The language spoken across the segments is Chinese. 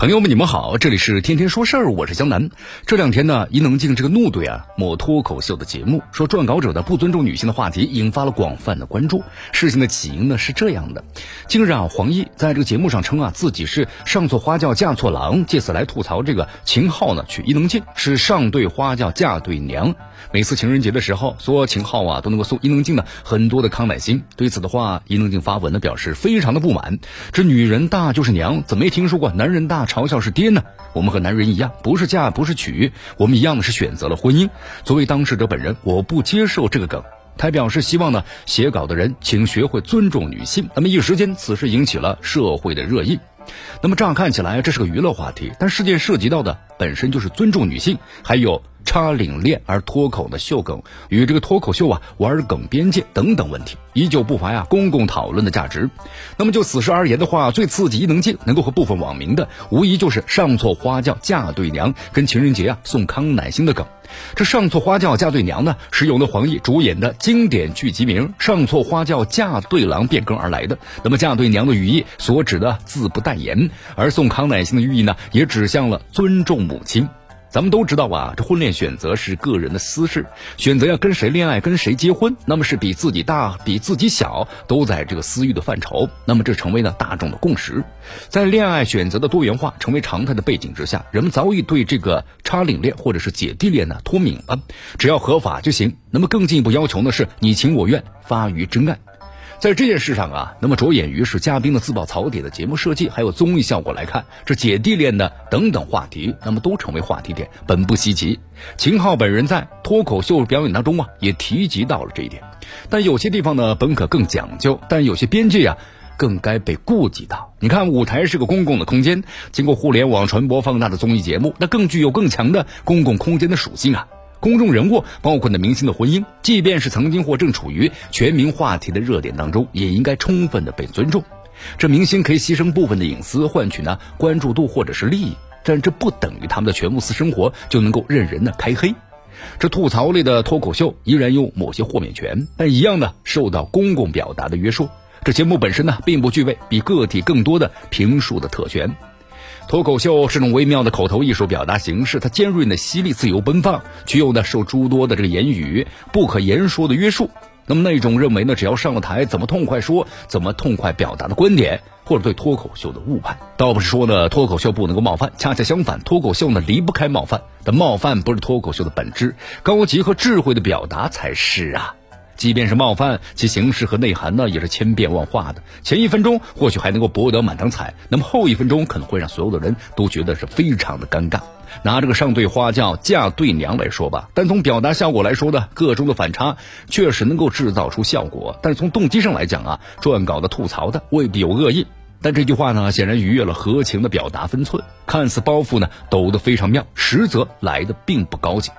朋友们，你们好，这里是天天说事儿，我是江南。这两天呢，伊能静这个怒怼啊某脱口秀的节目，说撰稿者的不尊重女性的话题，引发了广泛的关注。事情的起因呢是这样的：近日啊，黄奕在这个节目上称啊自己是上错花轿嫁错郎，借此来吐槽这个秦昊呢娶伊能静是上对花轿嫁对娘。每次情人节的时候，说秦昊啊都能够送伊能静呢很多的康乃馨。对此的话，伊能静发文呢表示非常的不满，这女人大就是娘，怎么没听说过男人大嘲笑是爹呢？我们和男人一样，不是嫁不是娶，我们一样的是选择了婚姻。作为当事者本人，我不接受这个梗。他表示希望呢写稿的人请学会尊重女性。那么一时间，此事引起了社会的热议。那么乍看起来这是个娱乐话题，但事件涉及到的本身就是尊重女性，还有。插领链而脱口的秀梗与这个脱口秀啊玩梗边界等等问题，依旧不乏呀公共讨论的价值。那么就此事而言的话，最刺激伊能静能够和部分网民的，无疑就是上错花轿嫁对娘，跟情人节啊送康乃馨的梗。这上错花轿嫁对娘呢，是由那黄奕主演的经典剧集名《上错花轿嫁对郎》变更而来的。那么嫁对娘的语义所指的字不代言，而送康乃馨的寓意呢，也指向了尊重母亲。咱们都知道啊，这婚恋选择是个人的私事，选择要跟谁恋爱、跟谁结婚，那么是比自己大、比自己小，都在这个私欲的范畴。那么这成为了大众的共识，在恋爱选择的多元化成为常态的背景之下，人们早已对这个插领恋或者是姐弟恋呢脱敏了，只要合法就行。那么更进一步要求呢，是你情我愿，发于真爱。在这件事上啊，那么着眼于是嘉宾的自曝槽点的节目设计，还有综艺效果来看，这姐弟恋的等等话题，那么都成为话题点，本不稀奇。秦昊本人在脱口秀表演当中啊，也提及到了这一点。但有些地方呢，本可更讲究，但有些边界啊，更该被顾及到。你看，舞台是个公共的空间，经过互联网传播放大的综艺节目，那更具有更强的公共空间的属性啊。公众人物，包括那明星的婚姻，即便是曾经或正处于全民话题的热点当中，也应该充分的被尊重。这明星可以牺牲部分的隐私，换取呢关注度或者是利益，但这不等于他们的全部私生活就能够任人呢开黑。这吐槽类的脱口秀依然有某些豁免权，但一样呢受到公共表达的约束。这节目本身呢并不具备比个体更多的评述的特权。脱口秀是种微妙的口头艺术表达形式，它尖锐的犀利、自由奔放，却又呢受诸多的这个言语不可言说的约束。那么那种认为呢，只要上了台，怎么痛快说，怎么痛快表达的观点，或者对脱口秀的误判，倒不是说呢脱口秀不能够冒犯，恰恰相反，脱口秀呢离不开冒犯。但冒犯不是脱口秀的本质，高级和智慧的表达才是啊。即便是冒犯，其形式和内涵呢，也是千变万化的。前一分钟或许还能够博得满堂彩，那么后一分钟可能会让所有的人都觉得是非常的尴尬。拿这个上对花轿嫁对娘来说吧，但从表达效果来说呢，个中的反差确实能够制造出效果。但是从动机上来讲啊，撰稿的吐槽的未必有恶意，但这句话呢，显然逾越了合情的表达分寸，看似包袱呢抖得非常妙，实则来的并不高级。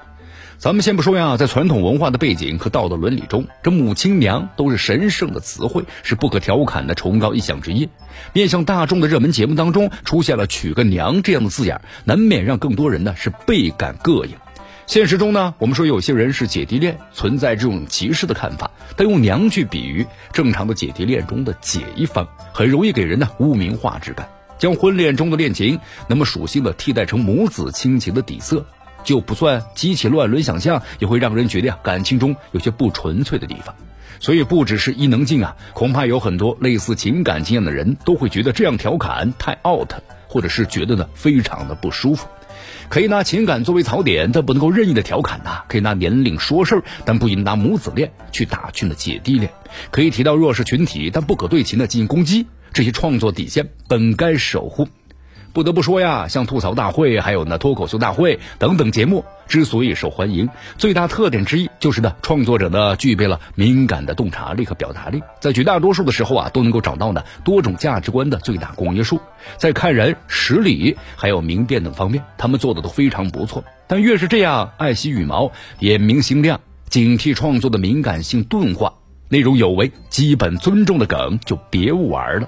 咱们先不说呀，在传统文化的背景和道德伦理中，这母亲娘都是神圣的词汇，是不可调侃的崇高意象之一。面向大众的热门节目当中出现了“娶个娘”这样的字眼，难免让更多人呢是倍感膈应。现实中呢，我们说有些人是姐弟恋，存在这种歧视的看法，但用娘去比喻正常的姐弟恋中的姐一方，很容易给人呢污名化之感，将婚恋中的恋情那么属性的替代成母子亲情的底色。就不算激起乱伦想象，也会让人觉得呀，感情中有些不纯粹的地方。所以不只是伊能静啊，恐怕有很多类似情感经验的人都会觉得这样调侃太 out，或者是觉得呢非常的不舒服。可以拿情感作为槽点，但不能够任意的调侃呐。可以拿年龄说事儿，但不应拿母子恋去打趣呢姐弟恋。可以提到弱势群体，但不可对其呢进行攻击。这些创作底线本该守护。不得不说呀，像吐槽大会，还有那脱口秀大会等等节目，之所以受欢迎，最大特点之一就是呢，创作者呢具备了敏感的洞察力和表达力，在绝大多数的时候啊，都能够找到呢多种价值观的最大公约数，在看人、识礼还有明辨等方面，他们做的都非常不错。但越是这样，爱惜羽毛、眼明心亮、警惕创作的敏感性钝化、内容有违基本尊重的梗，就别玩了。